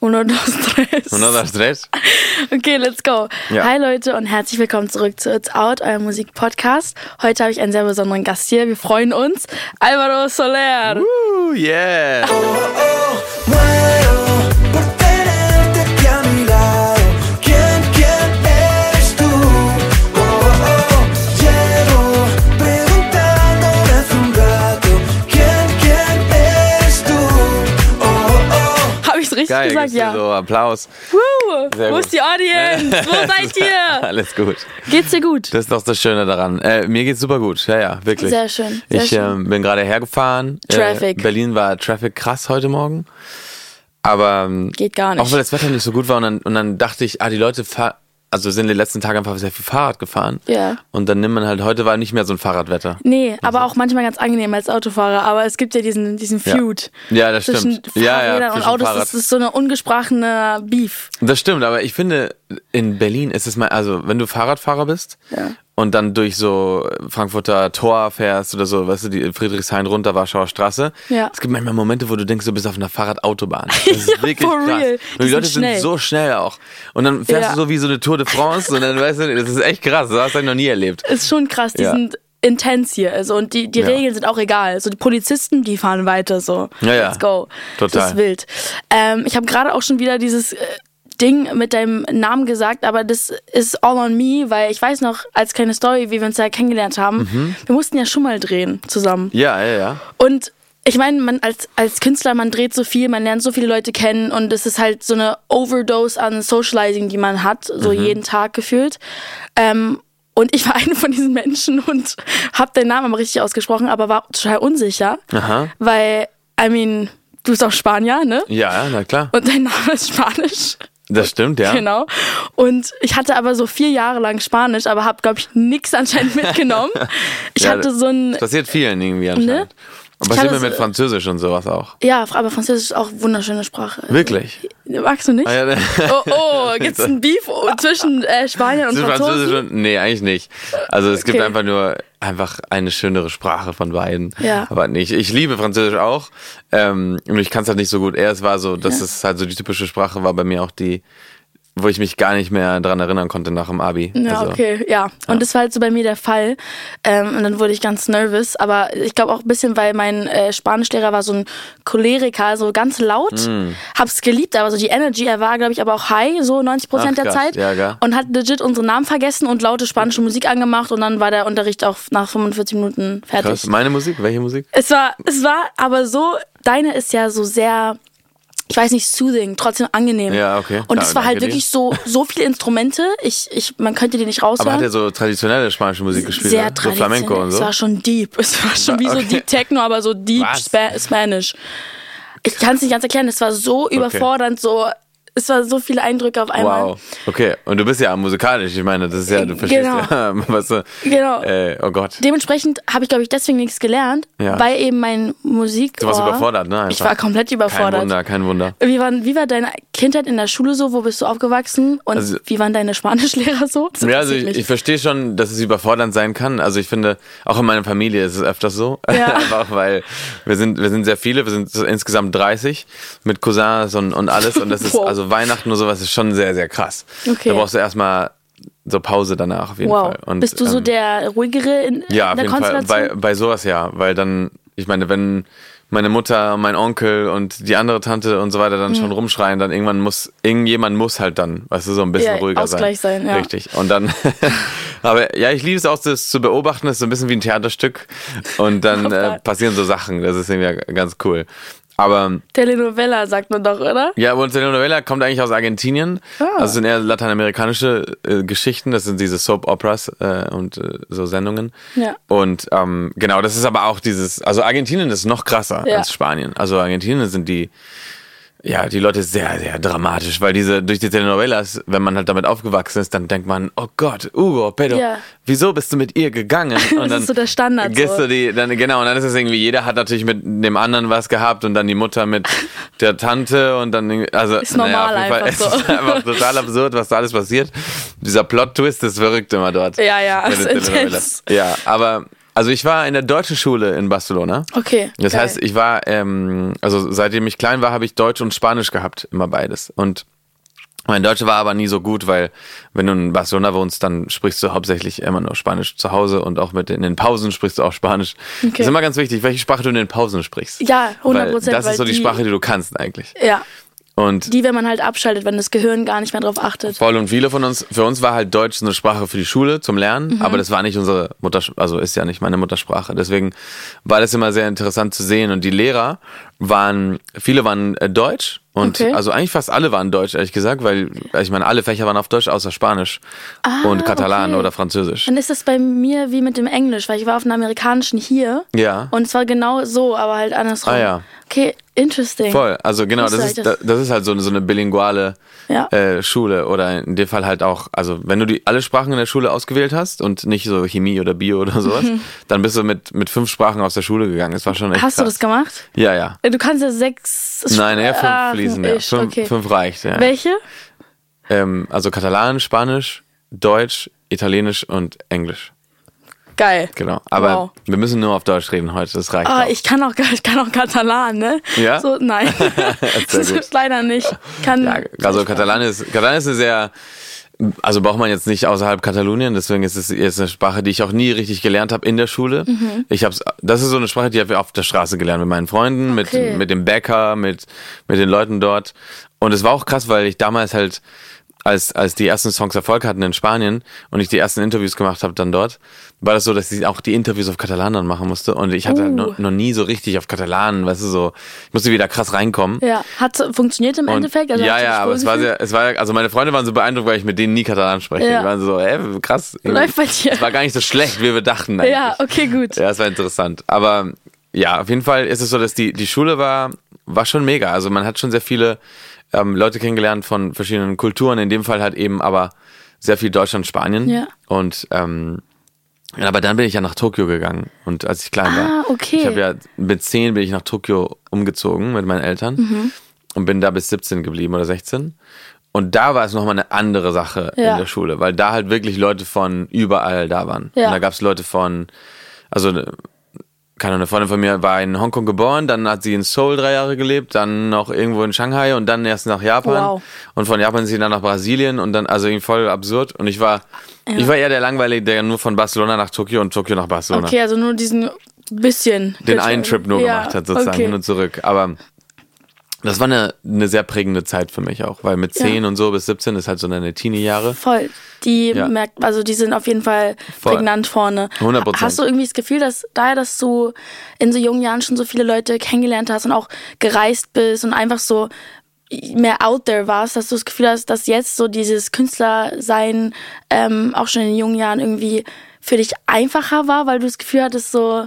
Uno, dos, tres. Uno, dos, tres. Okay, let's go. Ja. Hi Leute und herzlich willkommen zurück zu It's Out, eurem Musikpodcast. Heute habe ich einen sehr besonderen Gast hier. Wir freuen uns. Alvaro Soler. Woo, yeah. Muero por Habe ich es richtig Geil, gesagt? Ja. so Applaus. Woo. Sehr Wo gut. ist die Audience? Wo seid ihr? Alles gut. Geht's dir gut? Das ist doch das Schöne daran. Äh, mir geht's super gut. Ja, ja, wirklich. Sehr schön, sehr ich schön. Ähm, bin gerade hergefahren. Traffic. Äh, Berlin war Traffic krass heute Morgen. Aber ähm, Geht gar nicht. auch weil das Wetter nicht so gut war und dann, und dann dachte ich, ah, die Leute fahren, also sind die letzten Tage einfach sehr viel Fahrrad gefahren. Ja. Und dann nimmt man halt, heute war nicht mehr so ein Fahrradwetter. Nee, aber auch manchmal ganz angenehm als Autofahrer. Aber es gibt ja diesen, diesen Ja. Feud. Ja, das zwischen stimmt. Ja, ja, Fahrrädern und Autos. Fahrrad- Das ist so eine ungesprochene Beef. Das stimmt, aber ich finde, in Berlin ist es mal, also wenn du Fahrradfahrer bist Ja. Und dann durch so Frankfurter Tor fährst oder so, weißt du, die Friedrichshain runter, Warschauer Straße. Ja. Es gibt manchmal Momente, wo du denkst, du bist auf einer Fahrradautobahn. Das ist Ja, wirklich for krass. real. Und Die die Leute sind sind so schnell auch. Und dann fährst Ja. du so wie so eine Tour de France und dann weißt du, das ist echt krass. Das hast du noch nie erlebt. Ist schon krass. Die Ja. sind intens hier. Also, und die, die Ja. Regeln sind auch egal. So die Polizisten, die fahren weiter so. Ja, ja. Let's go. Total. Das ist wild. Ähm, ich habe gerade auch schon wieder dieses äh, Ding mit deinem Namen gesagt, aber das ist all on me, weil ich weiß noch, als kleine Story, wie wir uns ja kennengelernt haben, Mhm. wir mussten ja schon mal drehen zusammen. Ja, ja, ja. Und ich meine, man als, als Künstler, man dreht so viel, man lernt so viele Leute kennen und es ist halt so eine Overdose an Socializing, die man hat, so Mhm. jeden Tag gefühlt. Ähm, und ich war eine von diesen Menschen und habe den Namen aber richtig ausgesprochen, aber war total unsicher, Aha. weil, I mean, du bist auch Spanier, ne? Ja, na klar. Und dein Name ist Spanisch. Das stimmt, ja. Genau. Und ich hatte aber so vier Jahre lang Spanisch, aber habe, glaube ich, nix anscheinend mitgenommen. Ich Ja, hatte so ein, Das passiert vielen irgendwie anscheinend. Und passiert hatte mir mit so- Französisch und sowas auch. ja, aber Französisch ist auch eine wunderschöne Sprache. Wirklich? Magst du nicht? Ah, ja, Oh, oh, gibt's ein Beef zwischen äh, Spaniern und Zwischen Französisch und, nee, eigentlich nicht. Also es gibt Okay. einfach nur einfach eine schönere Sprache von beiden. Ja. Aber nicht. Ich liebe Französisch auch. Ähm, und ich kann es halt nicht so gut. Er, es war so, dass es halt so die typische Sprache war bei mir auch die, wo ich mich gar nicht mehr dran erinnern konnte nach dem Abi. Ja, also, okay, ja. Und das war halt so bei mir der Fall. Ähm, und dann wurde ich ganz nervös. Aber ich glaube auch ein bisschen, weil mein äh, Spanischlehrer war so ein Choleriker, so ganz laut. Mm. Hab's geliebt, aber so die Energy, er war, glaube ich, aber auch high, so 90 Prozent der krass, Zeit. ja, gell. Und hat legit unsere Namen vergessen und laute spanische Musik angemacht. Und dann war der Unterricht auch nach 45 Minuten fertig. Krass. Meine Musik? Welche Musik? Es war, es war aber so, deine ist ja so sehr, ich weiß nicht, soothing, trotzdem angenehm. Ja, okay. Und Ja, es war halt wirklich so, so viele Instrumente, ich, ich, man könnte die nicht Aber raushören. hat er so traditionelle spanische Musik gespielt? sehr ne? So traditionell. Flamenco und Es so? war schon deep. Es war schon wie so Okay. Deep Techno, aber so Deep? Spa Spanish. Ich kann es nicht ganz erklären. Es war so überfordernd, so, es war so viele Eindrücke auf einmal. Wow. Okay. Und du bist ja musikalisch. Ich meine, das ist ja, du verstehst Genau. ja, was du, Genau. äh, oh Gott. Dementsprechend habe ich, glaube ich, deswegen nichts gelernt, Ja. weil eben mein Musik. Du warst überfordert, ne? Ich einfach. war komplett Kein überfordert. Wunder, kein Wunder. Wie war, wie war deine Kindheit in der Schule so? Wo bist du aufgewachsen? Und Also- wie waren deine Spanischlehrer so? Das Ja, also ich, ich verstehe schon, dass es überfordernd sein kann. Also ich finde, auch in meiner Familie ist es öfters so. Ja. Einfach weil wir sind, wir sind sehr viele, wir sind insgesamt 30 mit Cousins und, und alles. Und das ist, Wow. also Weihnachten und sowas ist schon sehr, sehr krass. Okay. Da brauchst du erstmal so Pause danach auf jeden wow. Fall. Und, bist du so ähm, der ruhigere in, Ja, in auf der jeden Fall. Konstellation? Bei, bei sowas ja. Weil dann, ich meine, wenn meine Mutter, mein Onkel und die andere Tante und so weiter dann schon rumschreien, dann irgendwann muss, irgendjemand muss halt dann, weißt du, so ein bisschen Ja, ruhiger Ausgleich sein, ja. Richtig. Und dann, aber ja, ich liebe es auch, das zu beobachten, das ist so ein bisschen wie ein Theaterstück. Und dann äh, passieren so Sachen, das ist irgendwie ganz cool. Aber Telenovela sagt man doch, oder? ja, und Telenovela kommt eigentlich aus Argentinien. Ah. Also sind eher lateinamerikanische äh, Geschichten. Das sind diese Soap Operas äh, und äh, so Sendungen. Ja. Und ähm, genau, das ist aber auch dieses. Also Argentinien ist noch krasser Ja. als Spanien. Also Argentinien sind die. Ja, die Leute sehr, sehr dramatisch, weil diese, durch die Telenovelas, wenn man halt damit aufgewachsen ist, dann denkt man, oh Gott, Hugo, Pedro, Ja. wieso bist du mit ihr gegangen? Und Das ist so der Standard, Gehst so. du die, dann, genau, und dann ist es irgendwie, jeder hat natürlich mit dem anderen was gehabt und dann die Mutter mit der Tante und dann, also, Ist normal naja, auf jeden Fall, so. Es ist einfach total absurd, was da alles passiert. Dieser Plot-Twist ist verrückt immer dort. Ja, ja, ist intens. Ja, aber, Also ich war in der deutschen Schule in Barcelona. Okay. Das geil. heißt, ich war, ähm, also seitdem ich klein war, habe ich Deutsch und Spanisch gehabt, immer beides. Und mein Deutsch war aber nie so gut, weil wenn du in Barcelona wohnst, dann sprichst du hauptsächlich immer nur Spanisch zu Hause und auch mit in den Pausen sprichst du auch Spanisch. Okay. ist immer ganz wichtig, welche Sprache du in den Pausen sprichst. Ja, 100 Weil Prozent. Das ist so die, Sprache, die du kannst eigentlich. Ja, Und die, wenn man halt abschaltet, wenn das Gehirn gar nicht mehr drauf achtet. Voll und viele von uns, für uns war halt Deutsch eine Sprache für die Schule zum Lernen, Mhm. aber das war nicht unsere Muttersprache, also ist ja nicht meine Muttersprache. Deswegen war das immer sehr interessant zu sehen und die Lehrer waren, viele waren äh, Deutsch und Okay. also eigentlich fast alle waren Deutsch, ehrlich gesagt, weil ich meine, alle Fächer waren auf Deutsch außer Spanisch und Katalan Ah, okay. oder Französisch. Dann ist das bei mir wie mit dem Englisch, weil ich war auf einem amerikanischen hier. Ja. Und es war genau so, aber halt andersrum. Ah, ja. Okay, interesting. Voll, also genau, das Wusste ist, das. das ist halt so, eine- so eine bilinguale Ja. äh, Schule oder in dem Fall halt auch, also wenn du die alle Sprachen in der Schule ausgewählt hast und nicht so Chemie oder Bio oder sowas, dann bist du mit, mit fünf Sprachen aus der Schule gegangen. Das war schon echt Hast du krass. das gemacht? Ja, ja. Du kannst ja sechs. Nein, eher fünf Ah, fließen, ja. Fünf, okay. fünf reicht, ja. Welche? Ähm, also Katalan, Spanisch, Deutsch, Italienisch und Englisch. Geil. Genau. Aber Wow. wir müssen nur auf Deutsch reden heute, das reicht Ah, auch. ich kann auch, ich kann auch Katalan, ne? Ja? So, nein. das ist leider nicht. Kann, Ja, also Katalan ist, Katalan ist eine sehr, also braucht man jetzt nicht außerhalb Katalonien, deswegen ist es ist eine Sprache, die ich auch nie richtig gelernt habe in der Schule. Mhm. Ich hab's, das ist so eine Sprache, die habe ich auf der Straße gelernt mit meinen Freunden, Okay. mit, mit dem Bäcker, mit, mit den Leuten dort. Und es war auch krass, weil ich damals halt, als, als die ersten Songs Erfolg hatten in Spanien und ich die ersten Interviews gemacht habe dann dort, war das so, dass ich auch die Interviews auf Katalan dann machen musste und ich hatte Uh. noch, noch nie so richtig auf Katalan, weißt du, so, ich musste wieder krass reinkommen. Ja, hat funktioniert im Und- Endeffekt? Also ja, ja, aber es war sehr, es war, also meine Freunde waren so beeindruckt, weil ich mit denen nie Katalan spreche. Ja. Die waren so, ey, krass. Läuft bei dir. Es war gar nicht so schlecht, wie wir dachten eigentlich. Ja, okay, gut. Ja, es war interessant. Aber ja, auf jeden Fall ist es so, dass die, die Schule war, war schon mega. Also man hat schon sehr viele ähm, Leute kennengelernt von verschiedenen Kulturen. In dem Fall halt eben aber sehr viel Deutschland, Spanien. Ja. Und ähm, aber dann bin ich ja nach Tokio gegangen. Und als ich klein war. Ah, okay. Ich habe ja mit zehn bin ich nach Tokio umgezogen mit meinen Eltern Mhm. und bin da bis 17 geblieben oder 16. Und da war es nochmal eine andere Sache Ja. in der Schule, weil da halt wirklich Leute von überall da waren. Ja. Und da gab es Leute von, also keine Ahnung, eine Freundin von mir war in Hongkong geboren, dann hat sie in Seoul drei Jahre gelebt, dann noch irgendwo in Shanghai und dann erst nach Japan. Wow. Und von Japan sind sie dann nach Brasilien und dann, also irgendwie voll absurd. Und ich war, ich war eher der Langweilige, der nur von Barcelona nach Tokio und Tokio nach Barcelona Okay, also nur diesen bisschen. den einen Trip nur Ja, gemacht hat, sozusagen okay. hin und zurück. Aber das war eine, eine sehr prägende Zeit für mich auch, weil mit Ja. 10 und so bis 17 ist halt so deine Teenie-Jahre. Voll. Die Ja. merkt, also die sind auf jeden Fall Voll. prägnant vorne. 100%. Hast du irgendwie das Gefühl, dass daher, dass du in so jungen Jahren schon so viele Leute kennengelernt hast und auch gereist bist und einfach so mehr out there warst, dass du das Gefühl hast, dass jetzt so dieses Künstlersein ähm, auch schon in jungen Jahren irgendwie für dich einfacher war, weil du das Gefühl hattest, so,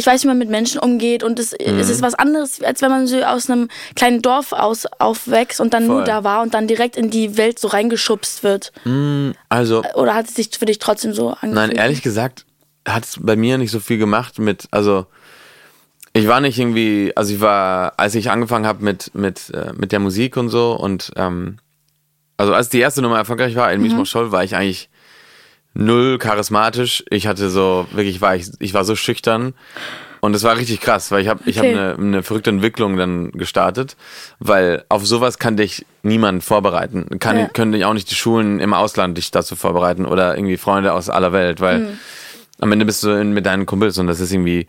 ich weiß, wie man mit Menschen umgeht und es, Mhm. es ist was anderes, als wenn man so aus einem kleinen Dorf aus aufwächst und dann nur Voll. da war und dann direkt in die Welt so reingeschubst wird. Also, Oder hat es sich für dich trotzdem so angefühlt? nein, ehrlich gesagt hat es bei mir nicht so viel gemacht mit, also ich war nicht irgendwie, also ich war, als ich angefangen habe mit, mit, äh, mit der Musik und so und ähm, also als die erste Nummer erfolgreich war, in mhm. Scholl, war ich eigentlich null charismatisch. Ich hatte so, wirklich war ich, ich war so schüchtern. Und es war richtig krass, weil ich habe ich hab Okay. eine, eine verrückte Entwicklung dann gestartet, weil auf sowas kann dich niemand vorbereiten. Kann, Ja. Können dich auch nicht die Schulen im Ausland dich dazu vorbereiten oder irgendwie Freunde aus aller Welt, weil Mhm. am Ende bist du in, mit deinen Kumpels und das ist irgendwie,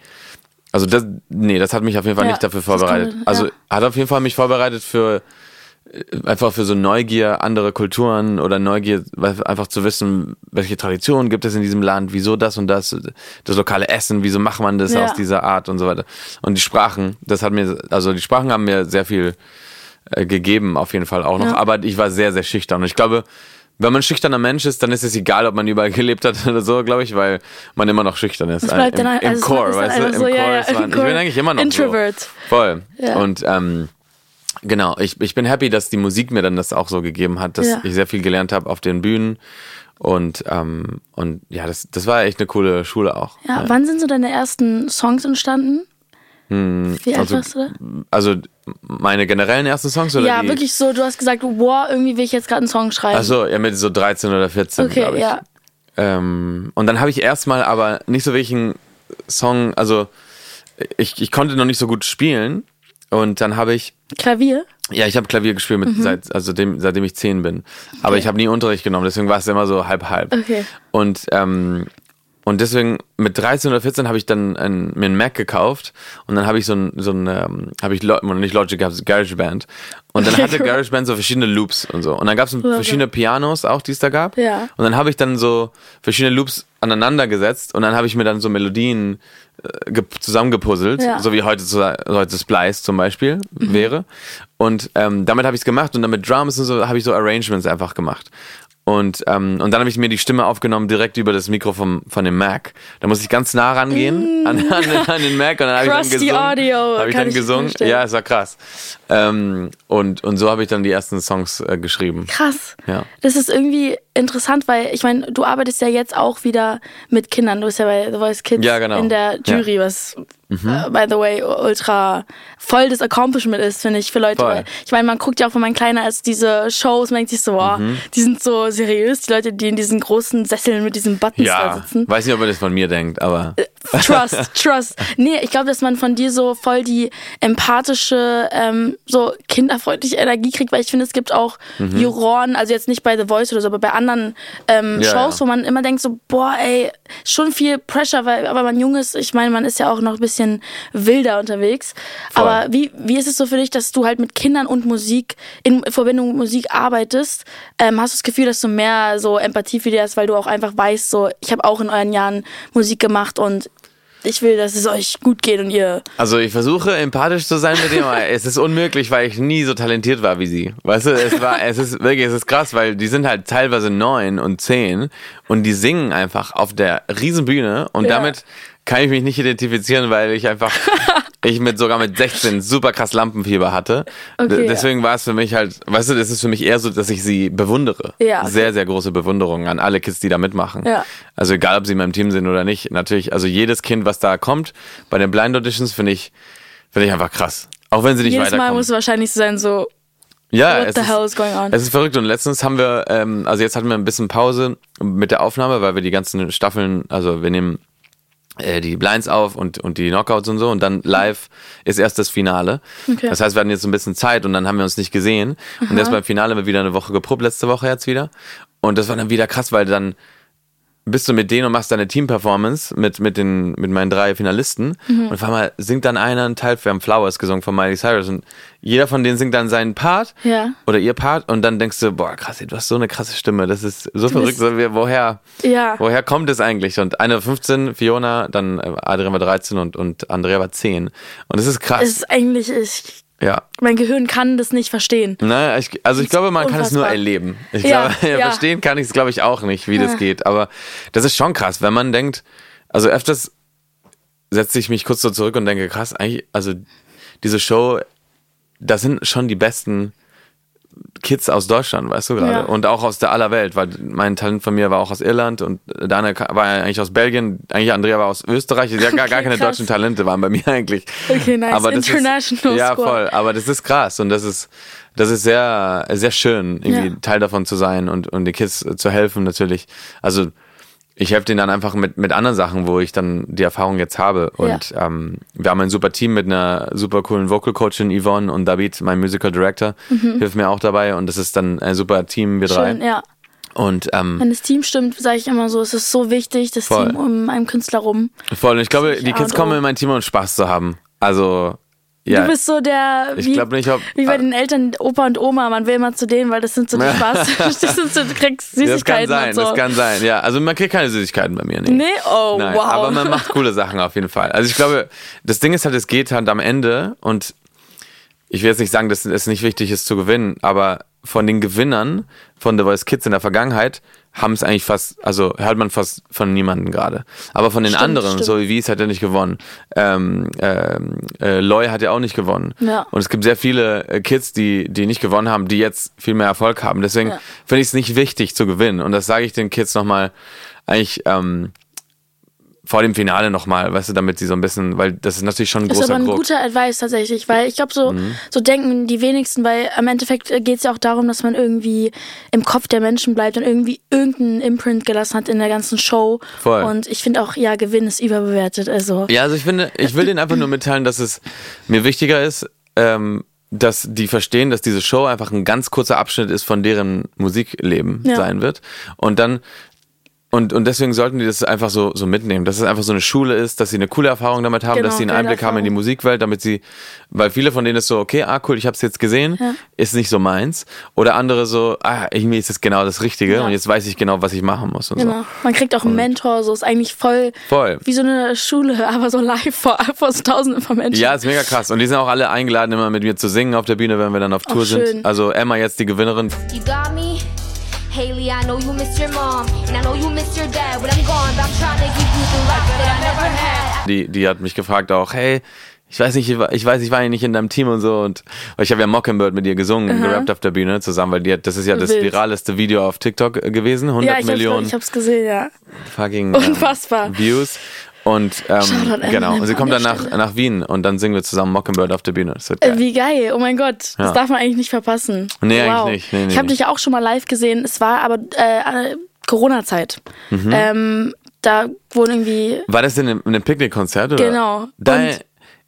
also das, nee, das hat mich auf jeden Fall Ja, nicht dafür kann vorbereitet. man- also ja. hat auf jeden Fall mich vorbereitet für einfach für so Neugier, andere Kulturen oder Neugier, einfach zu wissen, welche Traditionen gibt es in diesem Land, wieso das und das, das lokale Essen, wieso macht man das Ja. aus dieser Art und so weiter. Und die Sprachen, das hat mir, also die Sprachen haben mir sehr viel äh, gegeben, auf jeden Fall auch noch, Ja. aber ich war sehr, sehr schüchtern und ich glaube, wenn man schüchterner Mensch ist, dann ist es egal, ob man überall gelebt hat oder so, glaube ich, weil man immer noch schüchtern ist. Bleibt Im, dann, also Core, weißt du? Im so, Core ja, ja, ist im man, ich bin eigentlich immer noch Introvert. So. Voll. Ja. Und ähm, genau, ich, ich bin happy, dass die Musik mir dann das auch so gegeben hat, dass Ja. ich sehr viel gelernt habe auf den Bühnen. Und, ähm, und ja, das, das war echt eine coole Schule auch. Ja, wann sind so deine ersten Songs entstanden? Wie alt also, warst du da? Also meine generellen ersten Songs oder Ja, die? wirklich so, du hast gesagt, wow, irgendwie will ich jetzt gerade einen Song schreiben. Achso, ja, mit so 13 oder 14, okay, glaube ich. ja. Ähm, und dann habe ich erstmal aber nicht so wirklich einen Song, also ich, ich konnte noch nicht so gut spielen und dann habe ich Klavier? ja, ich habe Klavier gespielt mit, Mhm. seit, also dem, seitdem ich zehn bin. Aber ich habe nie Unterricht genommen, deswegen war es immer so halb halb. Okay. Und ähm, und deswegen mit 13 oder 14 habe ich dann ein, mir einen Mac gekauft und dann habe ich so ein so ein ähm, habe ich Lo nicht Logic gehabt, GarageBand und dann Okay, hatte. GarageBand so verschiedene Loops und so und dann gab es verschiedene Pianos auch, die es da gab. Ja. Und dann habe ich dann so verschiedene Loops aneinander gesetzt und dann habe ich mir dann so Melodien zusammengepuzzelt, Ja. so wie heute, heute Splice zum Beispiel wäre. Und ähm, damit habe ich es gemacht und dann mit Drums und so habe ich so Arrangements einfach gemacht. Und, ähm, und dann habe ich mir die Stimme aufgenommen direkt über das Mikro vom, von dem Mac. Da muss ich ganz nah rangehen an, an, an den Mac und dann habe ich dann gesungen. Audio, Habe ich dann ich gesungen. Ja, es war krass. Ähm, und, und so habe ich dann die ersten Songs äh, geschrieben. Krass. Ja. Das ist irgendwie interessant, weil ich meine, du arbeitest ja jetzt auch wieder mit Kindern. Du bist ja bei The Voice Kids Ja, genau. in der Jury, was äh, by the way ultra voll das Accomplishment ist, finde ich, für Leute. Voll. Ich meine, man guckt ja auch von meinen Kleinen als diese Shows, man denkt sich so, wow, Mhm. die sind so seriös, die Leute, die in diesen großen Sesseln mit diesen Buttons da Ja, sitzen. weiß nicht, ob er das von mir denkt, aber Trust, Trust. Nee, ich glaube, dass man von dir so voll die empathische, ähm, so kinderfreundliche Energie kriegt, weil ich finde, es gibt auch Juroren, also jetzt nicht bei The Voice oder so, aber bei anderen ähm, Ja, Shows, ja. wo man immer denkt so, boah, ey, schon viel Pressure, weil aber man jung ist, ich meine, man ist ja auch noch ein bisschen wilder unterwegs. Voll. Aber wie, wie ist es so für dich, dass du halt mit Kindern und Musik, in Verbindung mit Musik arbeitest? Ähm, hast du das Gefühl, dass du mehr so Empathie für dich hast, weil du auch einfach weißt, so, ich habe auch in euren Jahren Musik gemacht und ich will, dass es euch gut geht und ihr. Also ich versuche empathisch zu sein mit dem, aber es ist unmöglich, weil ich nie so talentiert war wie sie. Weißt du, es war, es ist wirklich, es ist krass, weil die sind halt teilweise neun und zehn und die singen einfach auf der Riesenbühne und Ja. damit kann ich mich nicht identifizieren, weil ich einfach, ich mit sogar mit 16 super krass Lampenfieber hatte. Okay, D- ja. Deswegen war es für mich halt, weißt du, das ist für mich eher so, dass ich sie bewundere. Ja, okay. Sehr, sehr große Bewunderung an alle Kids, die da mitmachen. Ja. Also egal, ob sie in meinem Team sind oder nicht. Natürlich, also jedes Kind, was da kommt, bei den Blind Auditions finde ich, finde ich einfach krass. Auch wenn sie nicht Jedes Mal weiterkommen. muss es wahrscheinlich so sein, so, ja, what es the hell is going on? es ist verrückt und letztens haben wir, ähm, also jetzt hatten wir ein bisschen Pause mit der Aufnahme, weil wir die ganzen Staffeln, also wir nehmen die Blinds auf und, und die Knockouts und so und dann live ist erst das Finale. Okay. Das heißt, wir hatten jetzt ein bisschen Zeit und dann haben wir uns nicht gesehen. Und erst beim Finale haben wir wieder eine Woche geprobt, letzte Woche jetzt wieder. Und das war dann wieder krass, weil dann bist du mit denen und machst deine Team-Performance mit, mit, den, mit meinen drei Finalisten. Und auf einmal singt dann einer einen Teil, wir haben Flowers gesungen von Miley Cyrus und jeder von denen singt dann seinen Part Ja. oder ihr Part und dann denkst du, boah, krass, du hast so eine krasse Stimme, das ist so verrückt, bist- so, woher, Ja. woher kommt es eigentlich? Und eine war 15, Fiona, dann Adrian war 13 und, und Andrea war 10. Und es ist krass, Es ist eigentlich, ich, ja. mein Gehirn kann das nicht verstehen. Na, ich, also ich glaube, man kann es nur unfassbar. erleben. Ich Ja, glaube, ja. verstehen kann ich es, glaube ich, auch nicht, wie das geht. Aber das ist schon krass, wenn man denkt, also öfters setze ich mich kurz so zurück und denke, krass, eigentlich, also diese Show, das sind schon die besten Kids aus Deutschland, weißt du gerade? Ja. Und auch aus der aller Welt, weil mein Talent von mir war auch aus Irland und Dana war eigentlich aus Belgien, eigentlich Andrea war aus Österreich, ja, gar, gar Okay, keine krass. deutschen Talente waren bei mir eigentlich. Okay, nice. Aber das International ist, Ja, Squad. voll, aber das ist krass und das ist, das ist sehr, sehr schön, irgendwie Ja. Teil davon zu sein und, und den Kids zu helfen natürlich. Also ich helfe denen dann einfach mit, mit anderen Sachen, wo ich dann die Erfahrung jetzt habe. Und ähm, wir haben ein super Team mit einer super coolen Vocal Coachin Yvonne und David, mein Musical Director, hilft mir auch dabei und das ist dann ein super Team, wir drei. Mhm. Schön, ja. Und ähm, Wenn das Team stimmt, sage ich immer so, es ist so wichtig, das Voll. Team um einen Künstler rum. voll. Und ich glaube, die Kids kommen in mein Team, um Spaß zu haben. Also, ja. Du bist so der, Ich wie, glaub nicht, ob- wie bei den Eltern, Opa und Oma, man will immer zu denen, weil das sind so die Spaß. das sind so, du kriegst das kann Süßigkeiten sein, und so. das kann sein. Ja, also man kriegt keine Süßigkeiten bei mir. Nee. Nee? Oh, Nein, wow. aber man macht coole Sachen auf jeden Fall. Also ich glaube, das Ding ist halt, es geht halt am Ende und ich will jetzt nicht sagen, dass es nicht wichtig ist zu gewinnen, aber von den Gewinnern von The Voice Kids in der Vergangenheit haben es eigentlich fast, also hört man fast von niemandem gerade. Aber von den Stimmt, anderen, stimmt. so wie Wies hat er nicht gewonnen. Ähm, ähm, äh, Loy hat ja auch nicht gewonnen. Ja. Und es gibt sehr viele äh, Kids, die, die nicht gewonnen haben, die jetzt viel mehr Erfolg haben. Deswegen Ja. finde ich es nicht wichtig zu gewinnen. Und das sage ich den Kids nochmal eigentlich ähm, vor dem Finale nochmal, weißt du, damit sie so ein bisschen, weil das ist natürlich schon ein Das ist großer aber ein Druck. guter Advice tatsächlich, weil ich glaube, so, Mhm. so denken die wenigsten, weil am Endeffekt geht es ja auch darum, dass man irgendwie im Kopf der Menschen bleibt und irgendwie irgendeinen Imprint gelassen hat in der ganzen Show. Voll. Und ich finde auch, ja, Gewinn ist überbewertet. Also, Ja, also ich finde, ich will denen einfach nur mitteilen, dass es mir wichtiger ist, ähm, dass die verstehen, dass diese Show einfach ein ganz kurzer Abschnitt ist von deren Musikleben Ja. sein wird. Und dann und, und deswegen sollten die das einfach so, so mitnehmen, dass es einfach so eine Schule ist, dass sie eine coole Erfahrung damit haben, Genau, dass sie einen Einblick haben in die Erfahrung. Musikwelt, damit sie, weil viele von denen ist so, okay, ah cool, ich habe es jetzt gesehen, Ja. ist nicht so meins. Oder andere so, ah, irgendwie ist es genau das Richtige Ja. und jetzt weiß ich genau, was ich machen muss und genau. Man kriegt auch einen Mentor, so ist eigentlich voll, Voll. wie so eine Schule, aber so live vor, vor so tausenden von Menschen. Ja, ist mega krass. Und die sind auch alle eingeladen, immer mit mir zu singen auf der Bühne, wenn wir dann auf Tour schön. sind. Also Emma jetzt die Gewinnerin. You got me? Haley, I know you miss your mom, and I know you miss your dad when I'm gone, but I'm trying to give you the life that I never had. Die, die hat mich gefragt auch, hey, ich weiß nicht, ich weiß, ich war ja nicht in deinem Team und so und ich habe ja Mockingbird mit ihr gesungen, gerappt auf der Bühne zusammen, weil die hat, das ist ja das Wild. viraleste Video auf TikTok gewesen, 100 ja ich, Millionen Hab's, ich hab's gesehen, ja. fucking Unfassbar. Ähm, Views und ähm, genau und sie kommt dann nach, nach Wien und dann singen wir zusammen Mockingbird auf der Bühne. Das wird geil. Äh, Wie geil, oh mein Gott, das Ja. darf man eigentlich nicht verpassen. Nee, wow. eigentlich nicht. Nee, nee, ich habe dich ja auch schon mal live gesehen, es war aber äh, Corona-Zeit. Mhm. Ähm, da wurden irgendwie, War das denn in einem Picknickkonzert oder? Genau. Da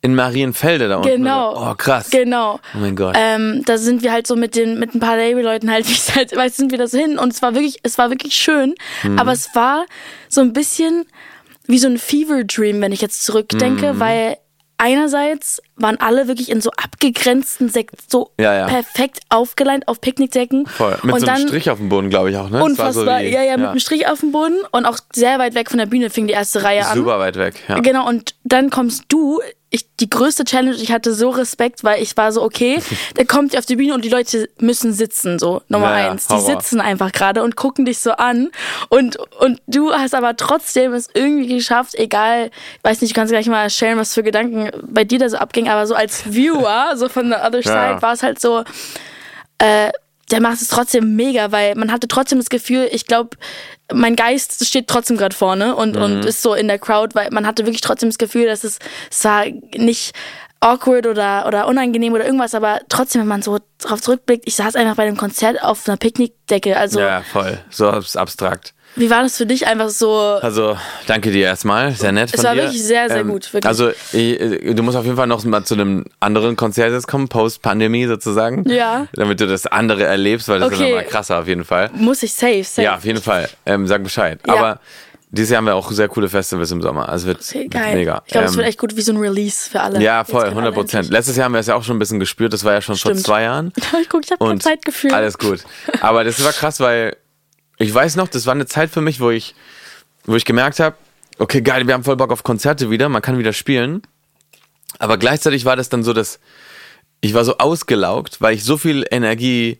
in Marienfelde da unten. genau. oder? Oh krass. Genau. Oh mein Gott. Ähm, da sind wir halt so mit den mit ein paar Label-Leuten halt, wie es halt, weißt, sind wir da so hin und es war wirklich, es war wirklich schön, Mhm. aber es war so ein bisschen wie so ein Fever Dream, wenn ich jetzt zurückdenke, Mhm. weil einerseits waren alle wirklich in so abgegrenzten Sekt so Ja, ja. perfekt aufgeleint auf Picknickdecken Voll. Mit und so dann einem Strich auf dem Boden, glaube ich auch, ne? Unfassbar, so wie- ja, ja, mit einem Strich auf dem Boden und auch sehr weit weg von der Bühne fing die erste Reihe an. Super weit weg, ja. Genau, und dann kommst du. Ich, die größte Challenge, ich hatte so Respekt, weil ich war so, okay, der kommt auf die Bühne und die Leute müssen sitzen, so Nummer Ja, ja, eins. Die Horror. sitzen einfach gerade und gucken dich so an. Und, und du hast aber trotzdem es irgendwie geschafft, egal, ich weiß nicht, du kannst gleich mal sharen, was für Gedanken bei dir da so abging, aber so als Viewer, so von the other side, Ja. war es halt so, äh, der macht es trotzdem mega, weil man hatte trotzdem das Gefühl, ich glaube, mein Geist steht trotzdem gerade vorne und, Mhm. und ist so in der Crowd, weil man hatte wirklich trotzdem das Gefühl, dass es, es war nicht awkward oder, oder unangenehm oder irgendwas, aber trotzdem, wenn man so drauf zurückblickt, ich saß einfach bei dem Konzert auf einer Picknickdecke. Also, Ja, voll. So abs- abstrakt. Wie war das für dich einfach so? Also, danke dir erstmal. Sehr nett Es von war dir. wirklich sehr, sehr gut, wirklich. Also, ich, äh, du musst auf jeden Fall noch mal zu einem anderen Konzert jetzt kommen, Post-Pandemie sozusagen. Ja. Damit du das andere erlebst, weil das ist Okay. nochmal krasser auf jeden Fall. Muss ich safe, safe. Ja, auf jeden Fall. Ähm, sag Bescheid. Ja. Aber dieses Jahr haben wir auch sehr coole Festivals im Sommer. Also wird, Okay, wird geil. mega. Ich glaube, es Ähm, wird echt gut wie so ein Release für alle. Ja, voll, können alle 100 Prozent. Letztes Jahr haben wir es ja auch schon ein bisschen gespürt. Das war ja schon vor Stimmt. zwei Jahren. Ich guck, ich habe keine Und Zeit gefühlt. Alles gut. Aber das war krass, weil ich weiß noch, das war eine Zeit für mich, wo ich, wo ich gemerkt habe, okay, geil, wir haben voll Bock auf Konzerte wieder, man kann wieder spielen. Aber gleichzeitig war das dann so, dass ich war so ausgelaugt, weil ich so viel Energie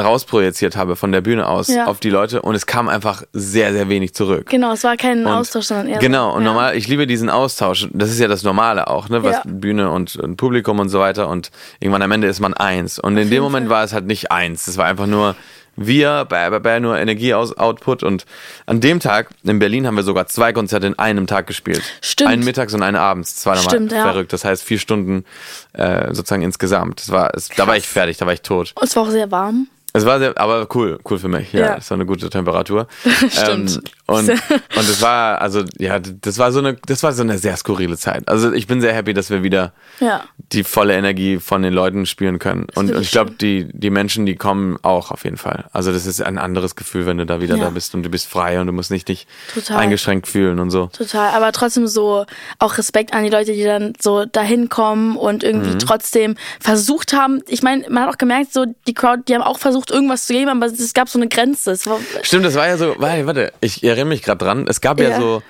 rausprojiziert habe von der Bühne aus Ja. auf die Leute und es kam einfach sehr, sehr wenig zurück. Genau, es war kein Und- Austausch, sondern eher. Genau, und ja. normal, ich liebe diesen Austausch. Das ist ja das Normale auch, ne? Was Ja. Bühne und, und Publikum und so weiter. Und irgendwann am Ende ist man eins. Und in dem Moment Fall. war es halt nicht eins. Es war einfach nur wir, bäh, bäh, bäh, nur Energie-Output. Und an dem Tag in Berlin haben wir sogar zwei Konzerte in einem Tag gespielt. Stimmt. Einen mittags und einen abends. Nochmal Stimmt, ja. verrückt. Das heißt vier Stunden äh, sozusagen insgesamt. Das war, es, da war ich fertig, da war ich tot. Und es war auch sehr warm. Es war sehr, aber cool, cool für mich. Ja, Ja. es war eine gute Temperatur. Stimmt. Ähm, und, und es war, also, ja, das war so eine, das war so eine sehr skurrile Zeit. Also ich bin sehr happy, dass wir wieder Ja. die volle Energie von den Leuten spüren können. Und, und ich glaube, die, die Menschen, die kommen auch auf jeden Fall. Also das ist ein anderes Gefühl, wenn du da wieder Ja. da bist und du bist frei und du musst nicht dich Total. eingeschränkt fühlen und so. Total, aber trotzdem so auch Respekt an die Leute, die dann so dahin kommen und irgendwie Mhm. trotzdem versucht haben. Ich meine, man hat auch gemerkt, so die Crowd, die haben auch versucht, irgendwas zu geben, aber es gab so eine Grenze. Stimmt, das war ja so, warte, warte, ich erinnere mich gerade dran. Es gab ja, Ja. so,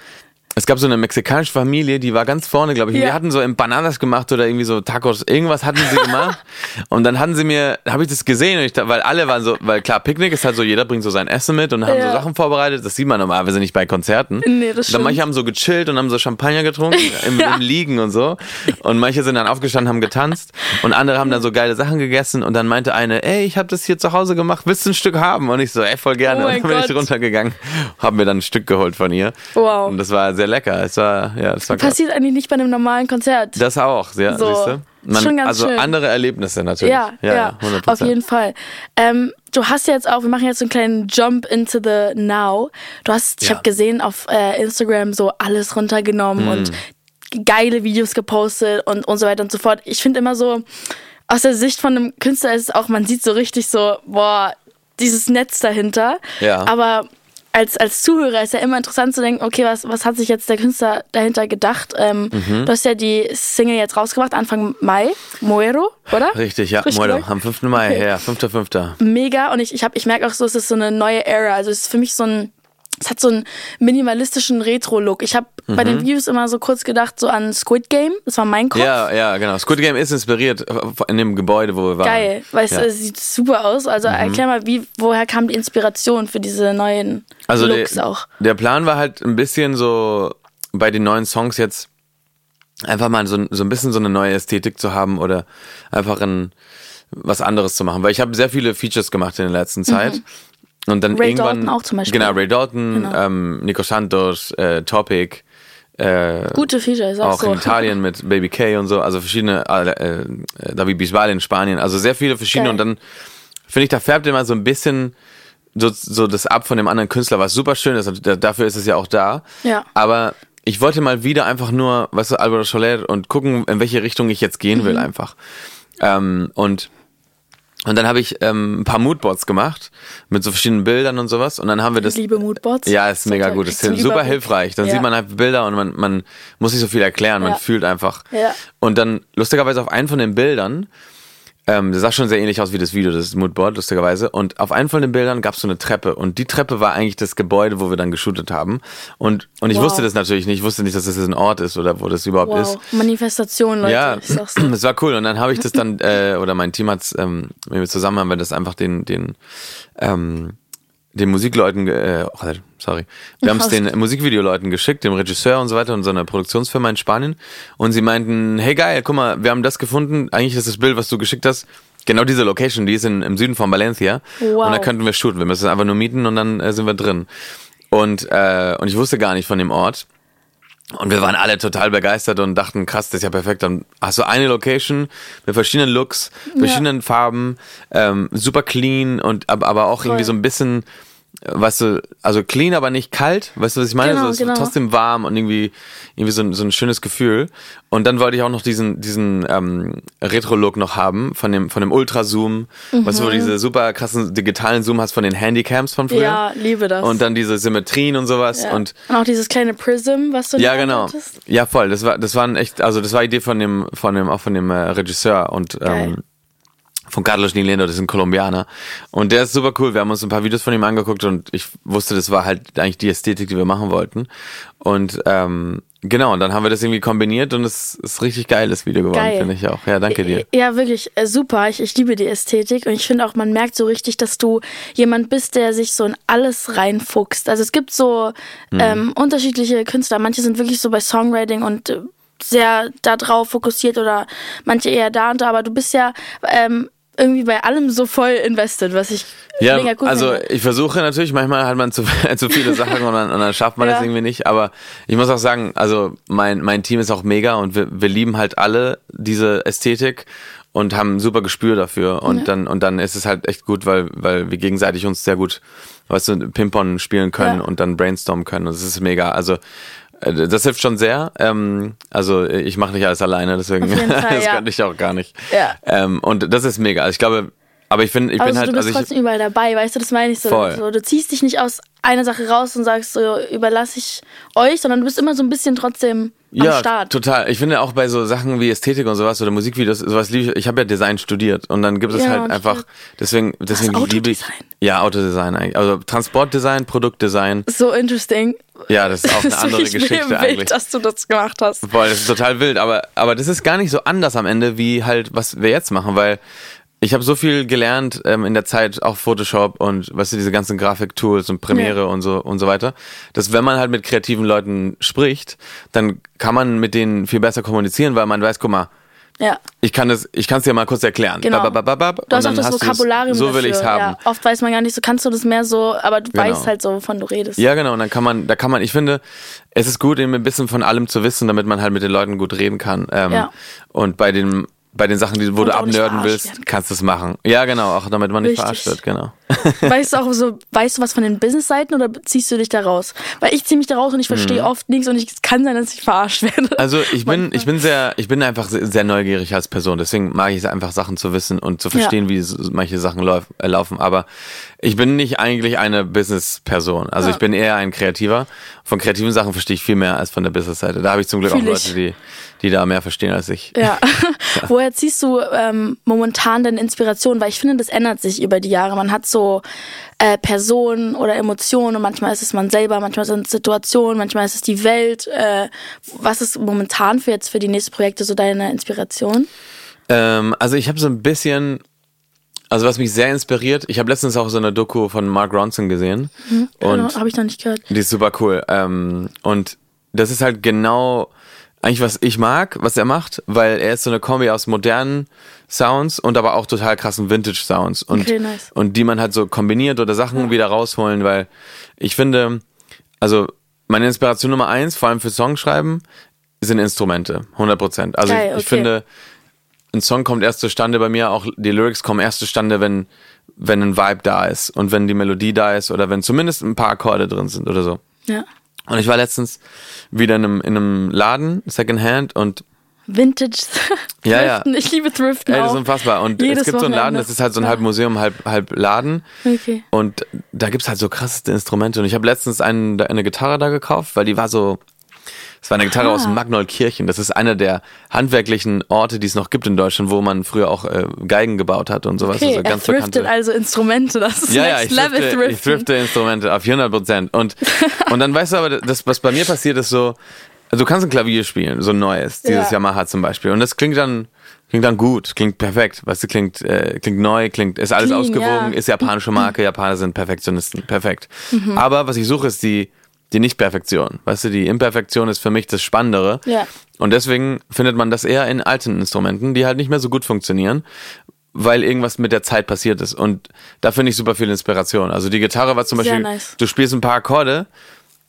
es gab so eine mexikanische Familie, die war ganz vorne, glaube ich. Ja. Die hatten so Empanadas gemacht oder irgendwie so Tacos, irgendwas hatten sie gemacht. und dann hatten sie mir, habe ich das gesehen, ich, weil alle waren so, weil klar, Picknick ist halt so, jeder bringt so sein Essen mit und haben Ja. so Sachen vorbereitet. Das sieht man normalerweise nicht bei Konzerten. Nee, das Dann stimmt. manche haben so gechillt und haben so Champagner getrunken im, Ja. im Liegen und so. Und manche sind dann aufgestanden, haben getanzt und andere haben dann so geile Sachen gegessen und dann meinte eine, ey, ich habe das hier zu Hause gemacht, willst du ein Stück haben? Und ich so, ey, voll gerne. Oh und dann bin ich Gott. runtergegangen, haben mir dann ein Stück geholt von ihr. Wow. Und das war sehr sehr lecker. Es war, ja, es war. Passiert eigentlich nicht bei einem normalen Konzert. Das auch, ja, So, siehst du? Man, schon ganz also schön. andere Erlebnisse natürlich. Ja, ja, 100%. auf jeden Fall. Ähm, du hast jetzt auch, wir machen jetzt so einen kleinen Jump into the Now. Du hast, ich Ja. habe gesehen auf äh, Instagram so alles runtergenommen und geile Videos gepostet und, und so weiter und so fort. Ich finde immer so, aus der Sicht von einem Künstler ist es auch, man sieht so richtig so, boah, dieses Netz dahinter. Ja. Aber als, als Zuhörer ist ja immer interessant zu denken, okay, was, was hat sich jetzt der Künstler dahinter gedacht? Ähm, Mhm. Du hast ja die Single jetzt rausgebracht, Anfang Mai, Moero, oder? Richtig, ja. Richtig gesagt? am 5. Mai, Okay. ja, 5.5. mega und ich, ich, hab, ich merke auch so, es ist so eine neue Era. Also es ist für mich so ein, es hat so einen minimalistischen Retro-Look. Ich habe bei den Views immer so kurz gedacht so an Squid Game. Das war mein Kopf. Mhm. Ja, ja, genau. Squid Game ist inspiriert in dem Gebäude, wo wir waren. Geil, weißt ja. Mhm. du, es sieht super aus. Also erklär mal, wie, woher kam die Inspiration für diese neuen Also Looks der, auch? der Plan war halt ein bisschen so bei den neuen Songs jetzt einfach mal so, so ein bisschen so eine neue Ästhetik zu haben oder einfach ein, was anderes zu machen. Weil ich habe sehr viele Features gemacht in der letzten Zeit. Und dann. Ray irgendwann, Dalton auch zum Beispiel. Genau, Ray Dalton, Genau. ähm, Nico Santos, äh, Topic, äh, Gute Features, auch, auch so. in Italien mit Baby K und so, also verschiedene, äh, äh, David Bisbal in Spanien, also sehr viele verschiedene Geil. und dann finde ich, da färbt immer so ein bisschen so, so das ab von dem anderen Künstler, was super schön ist, da- dafür ist es ja auch da. Ja. Aber ich wollte mal wieder einfach nur, weißt du, Alvaro Soler und gucken, in welche Richtung ich jetzt gehen Mhm. will einfach. Ähm, und und dann habe ich ähm, ein paar Moodboards gemacht mit so verschiedenen Bildern und sowas und dann haben wir das liebe Moodboards. ja, ist mega gut. Ist super Überblick. hilfreich. Dann Ja. sieht man halt Bilder und man, man muss nicht so viel erklären. Man Ja. fühlt einfach. Ja. Und dann, lustigerweise, auf einen von den Bildern, ähm, das sah schon sehr ähnlich aus wie das Video, das Moodboard, lustigerweise. Und auf einen von den Bildern gab es so eine Treppe. Und die Treppe war eigentlich das Gebäude, wo wir dann geshootet haben. Und, und ich Wow. wusste das natürlich nicht. Ich wusste nicht, dass das ein Ort ist oder wo das überhaupt ist. Wow, Manifestation, Leute. Ja, das war cool. Und dann habe ich das dann, äh, oder mein Team hat's, ähm, zusammen haben wir das einfach den, den, ähm, den Musikleuten, äh, oh, sorry, wir haben es den Musikvideoleuten geschickt, dem Regisseur und so weiter und so einer Produktionsfirma in Spanien. Und sie meinten, hey geil, guck mal, wir haben das gefunden. Eigentlich ist das Bild, was du geschickt hast, genau diese Location, die ist in, im Süden von Valencia. Wow. Und da könnten wir shooten. Wir müssen es einfach nur mieten und dann äh, sind wir drin. Und, äh, und ich wusste gar nicht von dem Ort. Und wir waren alle total begeistert und dachten, krass, das ist ja perfekt. Dann hast du eine Location mit verschiedenen Looks, verschiedenen Farben, ähm, super clean und aber, aber auch irgendwie so ein bisschen, weißt du, also clean, aber nicht kalt. Weißt du, was ich meine? Genau, so, es war genau. trotzdem warm und irgendwie, irgendwie so, ein- so ein schönes Gefühl. Und dann wollte ich auch noch diesen, diesen ähm, Retro-Look noch haben von dem, von dem Ultra-Zoom, weißt du, wo du diese super krassen digitalen Zoom hast von den Handycams von früher. Mhm. Ja, liebe das. Und dann diese Symmetrien und sowas. ja. Und und auch dieses kleine Prism, was du ja, genau. hattest. Ja, voll. Das war, das waren echt, also das war Idee von dem, von dem, auch von dem äh, Regisseur und Geil. ähm, von Carlos Nilendo, das ist ein Kolumbianer. Und der ist super cool. Wir haben uns ein paar Videos von ihm angeguckt und ich wusste, das war halt eigentlich die Ästhetik, die wir machen wollten. Und ähm, genau, und dann haben wir das irgendwie kombiniert und es ist richtig geiles Video geworden, Geil. finde ich auch. Ja, danke dir. Ja, wirklich äh, super. Ich, ich liebe die Ästhetik und ich finde auch, man merkt so richtig, dass du jemand bist, der sich so in alles reinfuchst. Also es gibt so Mhm. ähm, unterschiedliche Künstler. Manche sind wirklich so bei Songwriting und äh, sehr da drauf fokussiert oder manche eher da und da, aber du bist ja ähm, irgendwie bei allem so voll invested, was ich Ja, mega cool also finde. ich versuche natürlich, manchmal hat man zu, zu viele Sachen und dann, und dann schafft man Ja. das irgendwie nicht. Aber ich muss auch sagen, also mein, mein Team ist auch mega und wir, wir lieben halt alle diese Ästhetik und haben ein super Gespür dafür. Und dann, und dann ist es halt echt gut, weil, weil wir gegenseitig uns sehr gut, weißt du, Ping-Pong spielen können Ja. und dann brainstormen können. Und es ist mega. Also das hilft schon sehr. Ähm, also ich mache nicht alles alleine, deswegen Fall, das ja. könnte ich auch gar nicht. Ja. Ähm, und das ist mega. Also ich glaube, aber ich finde, ich Also bin halt, du bist also ich, trotzdem überall dabei, weißt du, das meine ich so. Voll. so. Du ziehst dich nicht aus einer Sache raus und sagst so, überlasse ich euch, sondern du bist immer so ein bisschen trotzdem am ja, Start. total. Ich finde auch bei so Sachen wie Ästhetik und sowas oder Musikvideos, sowas liebe ich. Ich habe ja Design studiert und dann gibt es Ja, halt einfach, deswegen, deswegen liebe ich. Ja, Autodesign eigentlich. Also Transportdesign, Produktdesign. So interesting. Ja, das ist auch eine andere Geschichte wild, eigentlich. dass du das gemacht hast. Voll, das ist total wild, aber, aber das ist gar nicht so anders am Ende, wie halt, was wir jetzt machen, weil ich habe so viel gelernt ähm, in der Zeit, auch Photoshop und weißt du, diese ganzen Grafiktools und Premiere Ja. und so und so weiter, dass wenn man halt mit kreativen Leuten spricht, dann kann man mit denen viel besser kommunizieren, weil man weiß, guck mal, Ja. ich kann es, ich kann es dir mal kurz erklären. Genau. Babababab, Du hast auch das Vokabularium So will ich es haben. Ja. Oft weiß man gar nicht, so kannst du das mehr so, aber du Genau. weißt halt so, wovon du redest. Ja, genau. Und dann kann man, da kann man, ich finde, es ist gut, eben ein bisschen von allem zu wissen, damit man halt mit den Leuten gut reden kann. Ähm, Ja. Und bei den, bei den Sachen, die, wo Und du abnörden willst, werden kannst du es machen. Ja, genau. Auch damit man nicht Richtig. verarscht wird, genau. Weißt du auch so, weißt du was von den Business-Seiten oder ziehst du dich da raus? Weil ich ziehe mich da raus und ich verstehe oft nichts und ich, es kann sein, dass ich verarscht werde. Mhm. Also ich bin, Manchmal. ich bin sehr, ich bin einfach sehr, neugierig als Person. Deswegen mag ich es einfach, Sachen zu wissen und zu verstehen, wie so- manche Sachen lauf, äh, laufen. Aber ich bin nicht eigentlich eine Business-Person. Also Ja. ich bin eher ein Kreativer. Von kreativen Sachen verstehe ich viel mehr als von der Business-Seite. Da habe ich zum Glück Fühl auch ich. Leute, die, die da mehr verstehen als ich. Ja. Woher ziehst du ähm, momentan deine Inspiration? Weil ich finde, das ändert sich über die Jahre. Man hat so äh, Personen oder Emotionen und manchmal ist es man selber, manchmal sind es Situationen, manchmal ist es die Welt. Äh, was ist momentan für jetzt für die nächsten Projekte so deine Inspiration? Ähm, also ich habe so ein bisschen, also was mich sehr inspiriert, ich habe letztens auch so eine Doku von Mark Ronson gesehen und habe ich noch nicht gehört. die ist super cool. Ähm, und das ist halt genau eigentlich, was ich mag, was er macht, weil er ist so eine Kombi aus modernen Sounds und aber auch total krassen Vintage-Sounds. Und, Okay, nice. und die man halt so kombiniert oder Sachen wieder rausholen, weil ich finde, also meine Inspiration Nummer eins, vor allem für Songschreiben, sind Instrumente, 100 Prozent. Also Geil, ich, ich okay. finde, ein Song kommt erst zustande bei mir, auch die Lyrics kommen erst zustande, wenn, wenn ein Vibe da ist und wenn die Melodie da ist oder wenn zumindest ein paar Akkorde drin sind oder so. Ja. Und ich war letztens wieder in einem, in einem Laden, Secondhand, und Vintage. Ja, ja. Ich liebe Thriften ey, das ist unfassbar. Und Jedes es gibt so einen Laden, Wochenende. das ist halt so ein halb Museum, halb, halb Laden. Okay. Und da gibt's halt so krasseste Instrumente. Und ich habe letztens einen, eine Gitarre da gekauft, weil die war so. Es war eine Gitarre aus Magnoldkirchen. Das ist einer der handwerklichen Orte, die es noch gibt in Deutschland, wo man früher auch äh, Geigen gebaut hat und sowas. Okay, also er ganz thriftet bekannte. also Instrumente. Das ist Ja, ja, ich Level thrifte, Thriften. ich thrifte Instrumente auf 100 Prozent. Und, und dann weißt du aber, das, was bei mir passiert, ist so, also du kannst ein Klavier spielen, so ein neues, dieses Ja. Yamaha zum Beispiel. Und das klingt dann, klingt dann gut, klingt perfekt, weißt du, klingt, äh, klingt neu, klingt, ist alles Clean, ausgewogen, ja. ist japanische Marke, Japaner sind Perfektionisten, perfekt. Mhm. Aber was ich suche, ist die, die Nicht-Perfektion. Weißt du, die Imperfektion ist für mich das Spannendere. Ja. Und deswegen findet man das eher in alten Instrumenten, die halt nicht mehr so gut funktionieren, weil irgendwas mit der Zeit passiert ist. Und da finde ich super viel Inspiration. Also die Gitarre war zum Sehr Beispiel, nice. du spielst ein paar Akkorde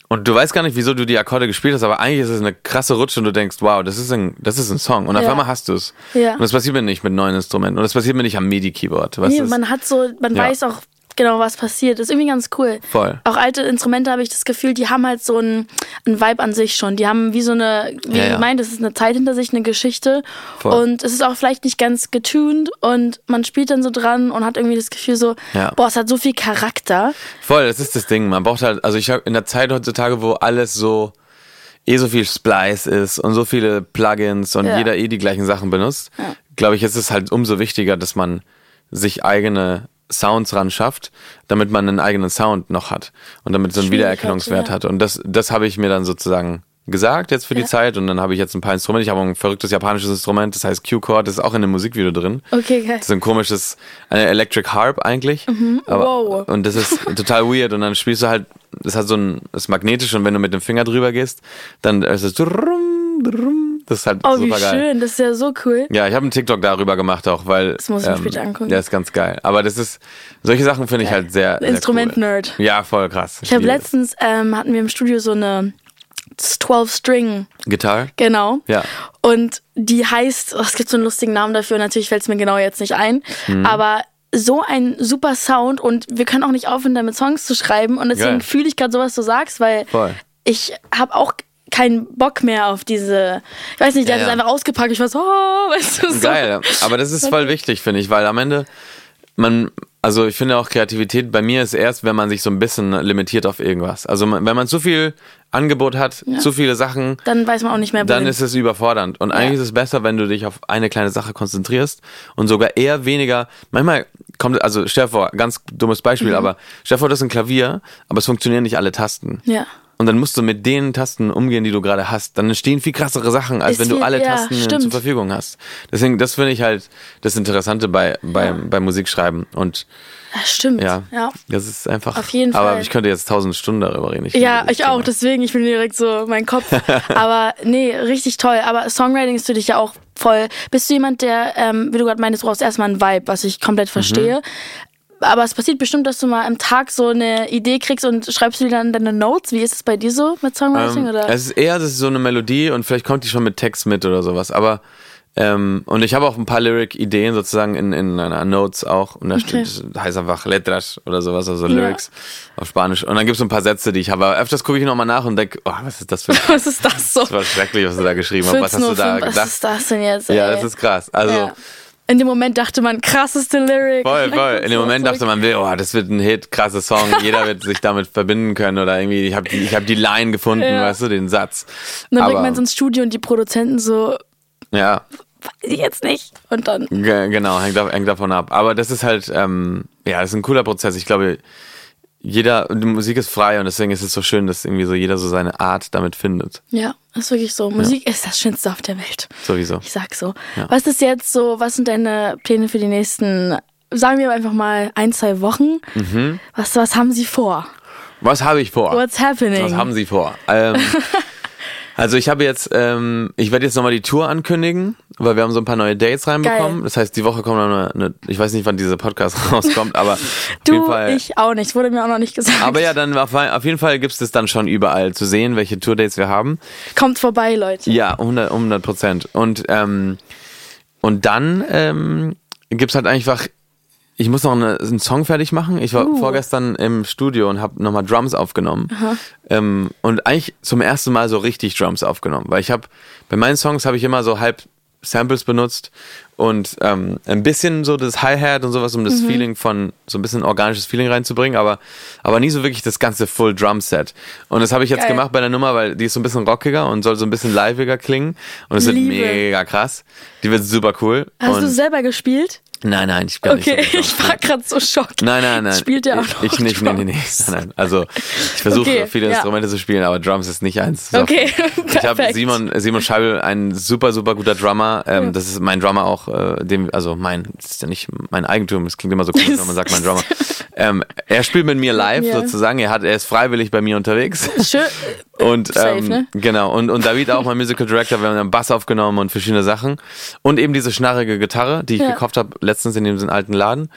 und du weißt gar nicht, wieso du die Akkorde gespielt hast, aber eigentlich ist es eine krasse Rutsche und du denkst, wow, das ist ein, das ist ein Song. Und auf Ja. einmal hast du es. Ja. Und das passiert mir nicht mit neuen Instrumenten. Und das passiert mir nicht am MIDI-Keyboard. Nee, man hat so, man Ja. weiß auch genau, was passiert. Das ist irgendwie ganz cool. Voll. Auch alte Instrumente habe ich das Gefühl, die haben halt so einen, einen Vibe an sich schon. Die haben wie so eine, wie Ja, ja. du meint, das ist eine Zeit hinter sich, eine Geschichte. Voll. Und es ist auch vielleicht nicht ganz getuned und man spielt dann so dran und hat irgendwie das Gefühl so, Ja. boah, es hat so viel Charakter. Voll, das ist das Ding. Man braucht halt, also ich habe in der Zeit heutzutage, wo alles so eh so viel Splice ist und so viele Plugins und jeder eh die gleichen Sachen benutzt, glaube ich, ist es halt umso wichtiger, dass man sich eigene Sounds ran schafft, damit man einen eigenen Sound noch hat und damit so einen Wiedererkennungswert halt, ja. hat. Und das, das habe ich mir dann sozusagen gesagt jetzt für die Ja. Zeit und dann habe ich jetzt ein paar Instrumente. Ich habe auch ein verrücktes japanisches Instrument, das heißt Q-Chord, das ist auch in dem Musikvideo drin. Okay, geil. Das ist ein komisches, eine Electric Harp eigentlich. Aber, Wow. Und das ist total weird. Und dann spielst du halt, das hat so ein, das ist magnetisch und wenn du mit dem Finger drüber gehst, dann ist es. Das ist halt Oh, wie super geil. schön, das ist ja so cool. Ja, ich habe einen TikTok darüber gemacht auch, weil. ähm, Das muss ich mir später angucken. Der ist ganz geil. Aber das ist, solche Sachen finde ich halt sehr. Instrument-Nerd. Cool. Ja, voll krass. Ich habe letztens, ähm, hatten wir im Studio so eine 12-String Gitarre? Genau. Ja. Und die heißt, oh, es gibt so einen lustigen Namen dafür, natürlich fällt es mir genau jetzt nicht ein, Mhm. aber so ein super Sound und wir können auch nicht aufhören, damit Songs zu schreiben und deswegen fühle ich gerade so, was du sagst, weil Voll. ich habe auch keinen Bock mehr auf diese, ich weiß nicht, der Ja, hat es ja. einfach ausgepackt, ich war so, oh, weißt du, so. Geil, aber das ist voll wichtig, finde ich, weil am Ende, man, also ich finde auch Kreativität bei mir ist erst, wenn man sich so ein bisschen limitiert auf irgendwas. Also wenn man zu viel Angebot hat, zu viele Sachen, Dann weiß man auch nicht mehr, dann ist es überfordernd. Und eigentlich ist es besser, wenn du dich auf eine kleine Sache konzentrierst und sogar eher weniger. Manchmal kommt, also stell dir vor, ganz dummes Beispiel, Mhm. aber stell dir vor, das ist ein Klavier, aber es funktionieren nicht alle Tasten. Ja. Und dann musst du mit den Tasten umgehen, die du gerade hast. Dann entstehen viel krassere Sachen, als Ist wenn du viel- alle ja, Tasten stimmt. zur Verfügung hast. Deswegen, das finde ich halt das Interessante bei, bei, bei Musikschreiben. Und ja, stimmt. ja, ja. das ist einfach. Auf jeden aber Fall. ich könnte jetzt tausend Stunden darüber reden. Ja, liebe das ich auch, Thema. deswegen, ich bin direkt so, mein Kopf. aber nee, richtig toll. Aber Songwriting ist für dich ja auch voll. Bist du jemand, der, ähm, wie du gerade meintest, du brauchst erstmal einen Vibe, was ich komplett Mhm. verstehe. Aber es passiert bestimmt, dass du mal am Tag so eine Idee kriegst und schreibst du dann deine Notes. Wie ist es bei dir so mit Songwriting? Ähm, oder? es ist eher das ist so eine Melodie und vielleicht kommt die schon mit Text mit oder sowas. Aber ähm, und ich habe auch ein paar Lyric-Ideen sozusagen in, in einer Notes auch. Und da steht, das heißt einfach Letras oder sowas, also Lyrics auf Spanisch. Und dann gibt es so ein paar Sätze, die ich habe. Aber öfters gucke ich nochmal nach und denke, oh, was ist das für ein was ist das so? Das war schrecklich, was du da geschrieben hast. Was hast du da 14.05, Was gedacht? ist das denn jetzt? Ja, ey? das ist krass. Also Ja. In dem Moment dachte man, krasseste Lyric. voll, voll. In dem Moment dachte man, oh, das wird ein Hit, krasser Song. Jeder wird sich damit verbinden können oder irgendwie. Ich habe die, ich hab die Line gefunden, Ja. weißt du, den Satz. Und dann Aber, bringt man es ins Studio und die Produzenten so, ja, jetzt nicht. Und dann, Ge- Genau, hängt davon ab. Aber das ist halt, ähm, ja, das ist ein cooler Prozess. Ich glaube, jeder, die Musik ist frei und deswegen ist es so schön, dass irgendwie so jeder so seine Art damit findet. ja, ist wirklich so. Musik ist das Schönste auf der Welt. Sowieso. Ich sag so. Was ist jetzt so, was sind deine Pläne für die nächsten, sagen wir einfach mal, ein, zwei Wochen? Mhm. Was, was haben sie vor? Was habe ich vor? What's happening? Was haben Sie vor? Ähm, also ich habe jetzt, ähm, ich werde jetzt nochmal die Tour ankündigen, weil wir haben so ein paar neue Dates reinbekommen. Geil. Das heißt, die Woche kommt noch eine, eine, ich weiß nicht, wann dieser Podcast rauskommt, aber auf du, jeden Fall. ich auch nicht. Wurde mir auch noch nicht gesagt. aber ja, dann auf, auf jeden Fall gibt es das dann schon überall zu sehen, welche Tourdates wir haben. Kommt vorbei, Leute. Ja, 100 100 Prozent. Und, ähm, und dann ähm, gibt's halt einfach, ich muss noch eine, einen Song fertig machen. Ich war Uh. vorgestern im Studio und habe nochmal Drums aufgenommen. Ähm, und eigentlich zum ersten Mal so richtig Drums aufgenommen. Weil ich habe, bei meinen Songs habe ich immer so halb Samples benutzt und ähm, ein bisschen so das Hi-Hat und sowas, um das Mhm. Feeling von, so ein bisschen organisches Feeling reinzubringen, aber, aber nie so wirklich das ganze Full Drum Set. Und das habe ich jetzt Geil. gemacht bei der Nummer, weil die ist so ein bisschen rockiger und soll so ein bisschen liveiger klingen. Und es wird mega krass. Die wird super cool. Hast und du selber gespielt? Nein, nein, ich kann Okay, nicht gut ich war gerade so schockt. Nein, nein, nein. Spielt der auch ich, noch ich nicht, nee, nee, nee. Nein, nein. Also ich versuche Okay, viele ja. Instrumente zu spielen, aber Drums ist nicht eins. So. Okay, Ich habe. Simon, Simon Scheibel, ein super, super guter Drummer. Ähm, Das ist mein Drummer auch, äh, dem, also mein, das ist ja nicht mein Eigentum, das klingt immer so komisch, wenn man sagt, mein Drummer. Ähm, er spielt mit mir live Ja. sozusagen. Er hat, er ist freiwillig bei mir unterwegs. Schön. Und Safe, ähm, ne? genau, und, und David auch mein Musical Director, wir haben einen Bass aufgenommen und verschiedene Sachen. Und eben diese schnarrige Gitarre, die ich Ja. gekauft habe letztens in diesem alten Laden.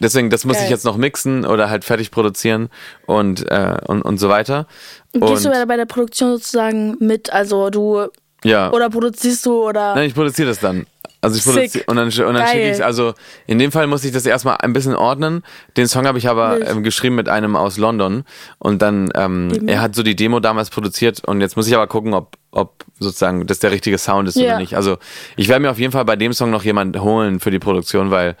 Deswegen, das muss Geil. ich jetzt noch mixen oder halt fertig produzieren und, äh, und, und so weiter. Und gehst du bei der Produktion sozusagen mit? Also du Ja. oder produzierst du oder Nein, ich produziere das dann. Also ich produziere und dann, und dann schicke ich. Also in dem Fall muss ich das erstmal ein bisschen ordnen. Den Song habe ich aber ähm, geschrieben mit einem aus London und dann ähm, er hat so die Demo damals produziert und jetzt muss ich aber gucken, ob ob sozusagen das der richtige Sound ist Ja. oder nicht. Also ich werde mir auf jeden Fall bei dem Song noch jemand holen für die Produktion, weil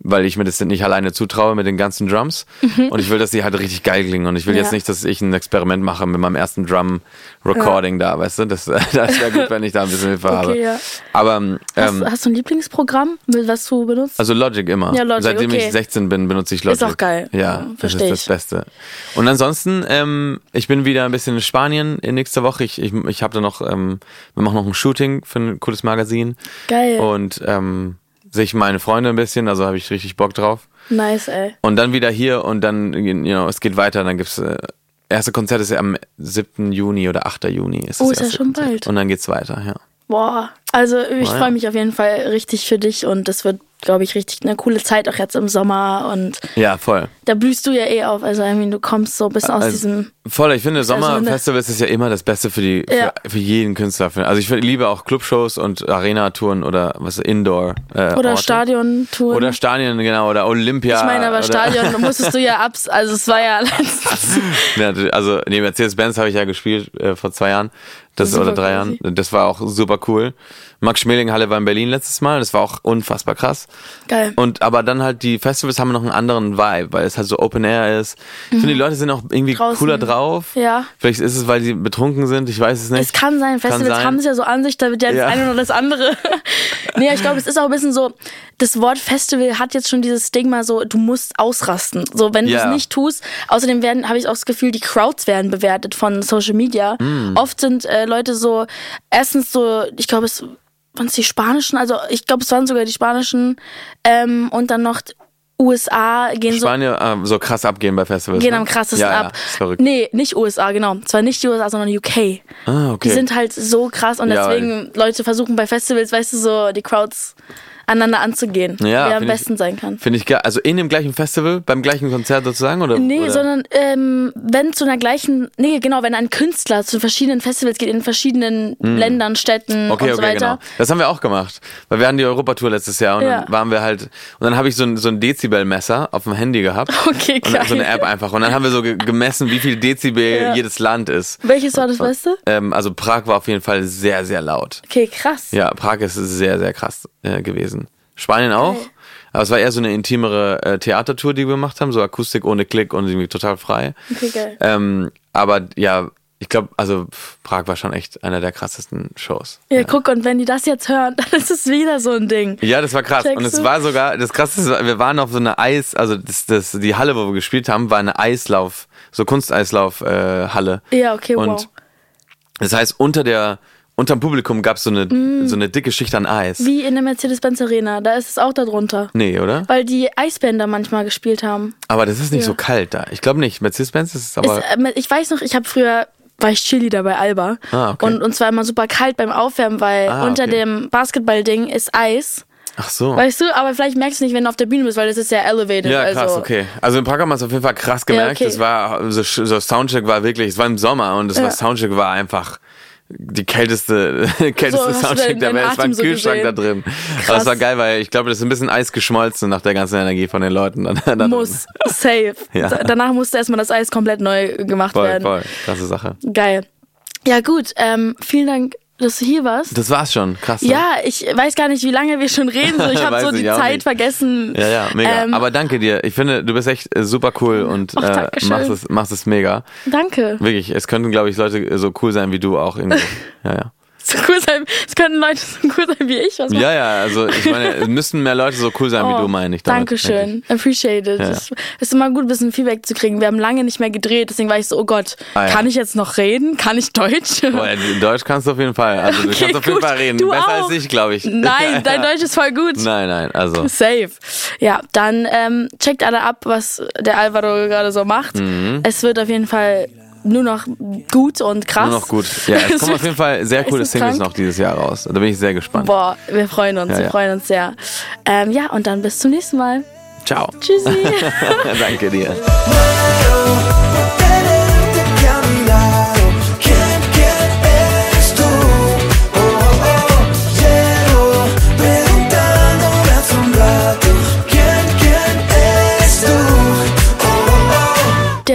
weil ich mir das nicht alleine zutraue mit den ganzen Drums und ich will, dass die halt richtig geil klingen und ich will Mhm. Ja. jetzt nicht, dass ich ein Experiment mache mit meinem ersten Drum Recording da, weißt du? Das, das wäre gut, wenn ich da ein bisschen Hilfe habe. Okay, ja. Aber ähm, hast, hast du ein Lieblingsprogramm, was du benutzt? also Logic immer. Ja, Logic, Seitdem okay. ich 16 bin, benutze ich Logic. Ist auch geil. Ja, Ja, das ist das. Beste. Und ansonsten, ähm, ich bin wieder ein bisschen in Spanien in nächster Woche. Ich, ich, ich habe da noch, ähm, wir machen noch ein Shooting für ein cooles Magazin. Geil. Und ähm, sehe ich meine Freunde ein bisschen, also habe ich richtig Bock drauf. nice, ey. Und dann wieder hier und dann, you know, es geht weiter. Dann gibt's äh, erste Konzert ist ja am 7. Juni oder 8. Juni. Ist Oh, ist ja schon Konzert. bald. Und dann geht's weiter, ja. Boah, also ich freue mich auf jeden Fall richtig für dich und das wird, glaube ich, richtig eine coole Zeit auch jetzt im Sommer und Ja, voll. Da blühst du ja eh auf. Also I mean, du kommst so ein bisschen aus Also, diesem. Voll, ich finde, Sommerfestivals ist ja immer das Beste für die, für, Ja. für jeden Künstler. Also ich liebe auch Clubshows und Arena-Touren oder was Indoor. Äh, Oder. Stadiontouren. Oder Stadien, genau, oder Olympia. ich meine, aber Stadion musstest du ja abs. Also es war ja. Ja, also nee, Mercedes-Benz habe ich ja gespielt äh, vor zwei Jahren. Das, Super oder drei. Jahren. Das war auch super cool. Max Schmeling-Halle war in Berlin letztes Mal. Das war auch unfassbar krass. Geil. Und aber dann halt die Festivals haben noch einen anderen Vibe, weil es halt so Open Air ist. Ich finde, die Leute sind auch irgendwie Mhm. Draußen. cooler drauf. Ja. Vielleicht ist es, weil sie betrunken sind, ich weiß es nicht. Es kann sein, Festivals haben es ja so an sich, da wird ja das Ja. eine oder das andere. nee, ich glaube, es ist auch ein bisschen so, das Wort Festival hat jetzt schon dieses Stigma so, du musst ausrasten. So, wenn du Ja. es nicht tust, außerdem werden, habe ich auch das Gefühl, die Crowds werden bewertet von Social Media. Mm. Oft sind äh, Leute so, erstens so, ich glaube, es waren es die spanischen, also ich glaube, es waren sogar die spanischen ähm, und dann noch USA gehen so Spanier äh, so krass abgehen bei Festivals. gehen ne? am krassesten ja, ab. Ja, verrückt. Nee, nicht USA, genau. Zwar nicht die USA, sondern UK. Ah, okay. Die sind halt so krass und Ja, deswegen Leute versuchen bei Festivals, weißt du, so die Crowds aneinander anzugehen, Ja, wer am find ich- besten sein kann. Finde ich geil. Also in dem gleichen Festival, beim gleichen Konzert sozusagen? Oder, Nee, oder? sondern ähm, wenn zu einer gleichen, nee, genau, wenn ein Künstler zu verschiedenen Festivals geht, in verschiedenen Ländern, Städten Hm. Okay, und so okay, weiter. genau. Das haben wir auch gemacht. Weil wir hatten die Europatour letztes Jahr und Ja. dann waren wir halt, und dann habe ich so ein, so ein Dezibelmesser auf dem Handy gehabt. Okay, Und dann so eine geil. App einfach. Und dann haben wir so ge- gemessen, wie viel Dezibel Ja. jedes Land ist. Welches war das Beste? Ähm, also Prag war auf jeden Fall sehr, sehr laut. Okay, krass. Ja, Prag ist sehr, sehr krass äh, gewesen. Spanien auch. Aber es war eher so eine intimere äh, Theatertour, die wir gemacht haben, so Akustik ohne Klick und irgendwie total frei. Okay, geil. Ähm, aber ja, ich glaube, also Prag war schon echt einer der krassesten Shows. Ja, guck, und wenn die das jetzt hören, dann ist es wieder so ein Ding. Ja, das war krass. Checkst und es du? war sogar, das krasseste, wir waren auf so einer Eis, also das, das, die Halle, wo wir gespielt haben, war eine Eislauf, so Kunsteislauf-Halle. Äh. Ja, okay, wow. Und das heißt, unter der, unterm Publikum gab es so eine, so eine dicke Schicht an Eis. Mm. Wie in der Mercedes-Benz Arena, da ist es auch darunter. Nee, oder? Weil die Eisbänder manchmal gespielt haben. Aber das ist nicht Ja. so kalt da. Ich glaube nicht. Mercedes-Benz ist es aber. Es, ähm, ich weiß noch, ich habe früher war ich Cheerleader bei Alba Ah, okay. und uns war immer super kalt beim Aufwärmen, weil Ah, unter okay. dem Basketballding ist Eis. ach so. Weißt du, aber vielleicht merkst du nicht, wenn du auf der Bühne bist, weil das ist ja elevated. ja, krass, also. okay. Also in Prag haben wir es auf jeden Fall krass gemerkt. okay. Es war, so, so Soundcheck war wirklich, es war im Sommer und das Ja. war Soundcheck war einfach die kälteste, kälteste du Soundcheck der Welt. Es war ein so Kühlschrank da gesehen? drin. Aber Krass. es war geil, weil ich glaube, das ist ein bisschen Eis geschmolzen nach der ganzen Energie von den Leuten. Da, da drin. Muss, safe. Ja. Da- Danach musste erstmal das Eis komplett neu gemacht Voll, werden. voll. Krasse Sache. Geil. Ja, gut. Ähm, vielen Dank, dass du hier warst. Das war's schon. Krass. ne? Ja, ich weiß gar nicht, wie lange wir schon reden. So, ich habe so die Zeit nicht. vergessen. Ja, ja, mega. Ähm, Aber danke dir. Ich finde, du bist echt äh, super cool und Ach, äh, machst, es, machst es mega. Danke. Wirklich, es könnten, glaube ich, Leute so cool sein wie du auch irgendwie. Ja, ja. So cool sein. Es könnten Leute so cool sein wie ich. Was Ja, ja, also ich meine, es müssten mehr Leute so cool sein wie du, meine ich. damit, Oh, Dankeschön. Appreciate it. Ja. Es ist immer gut, ein bisschen Feedback zu kriegen. Wir haben lange nicht mehr gedreht, deswegen war ich so, oh Gott, Ah, ja. kann ich jetzt noch reden? Kann ich Deutsch? Boah, Deutsch kannst du auf jeden Fall. Also du Okay, kannst auf jeden gut. Fall reden. Du Besser auch. als ich, glaube ich. Nein, dein Deutsch ist voll gut. Nein, nein, also. Safe. Ja, dann ähm, checkt alle ab, was der Alvaro gerade so macht. Mhm. Es wird auf jeden Fall nur noch gut und krass. Nur noch gut. Ja, es kommen auf jeden Fall sehr coole Singles krank. noch dieses Jahr raus. Da bin ich sehr gespannt. Boah, wir freuen uns, Ja, wir ja. freuen uns sehr. Ähm, ja, und dann bis zum nächsten Mal. Ciao. Tschüssi. Danke dir.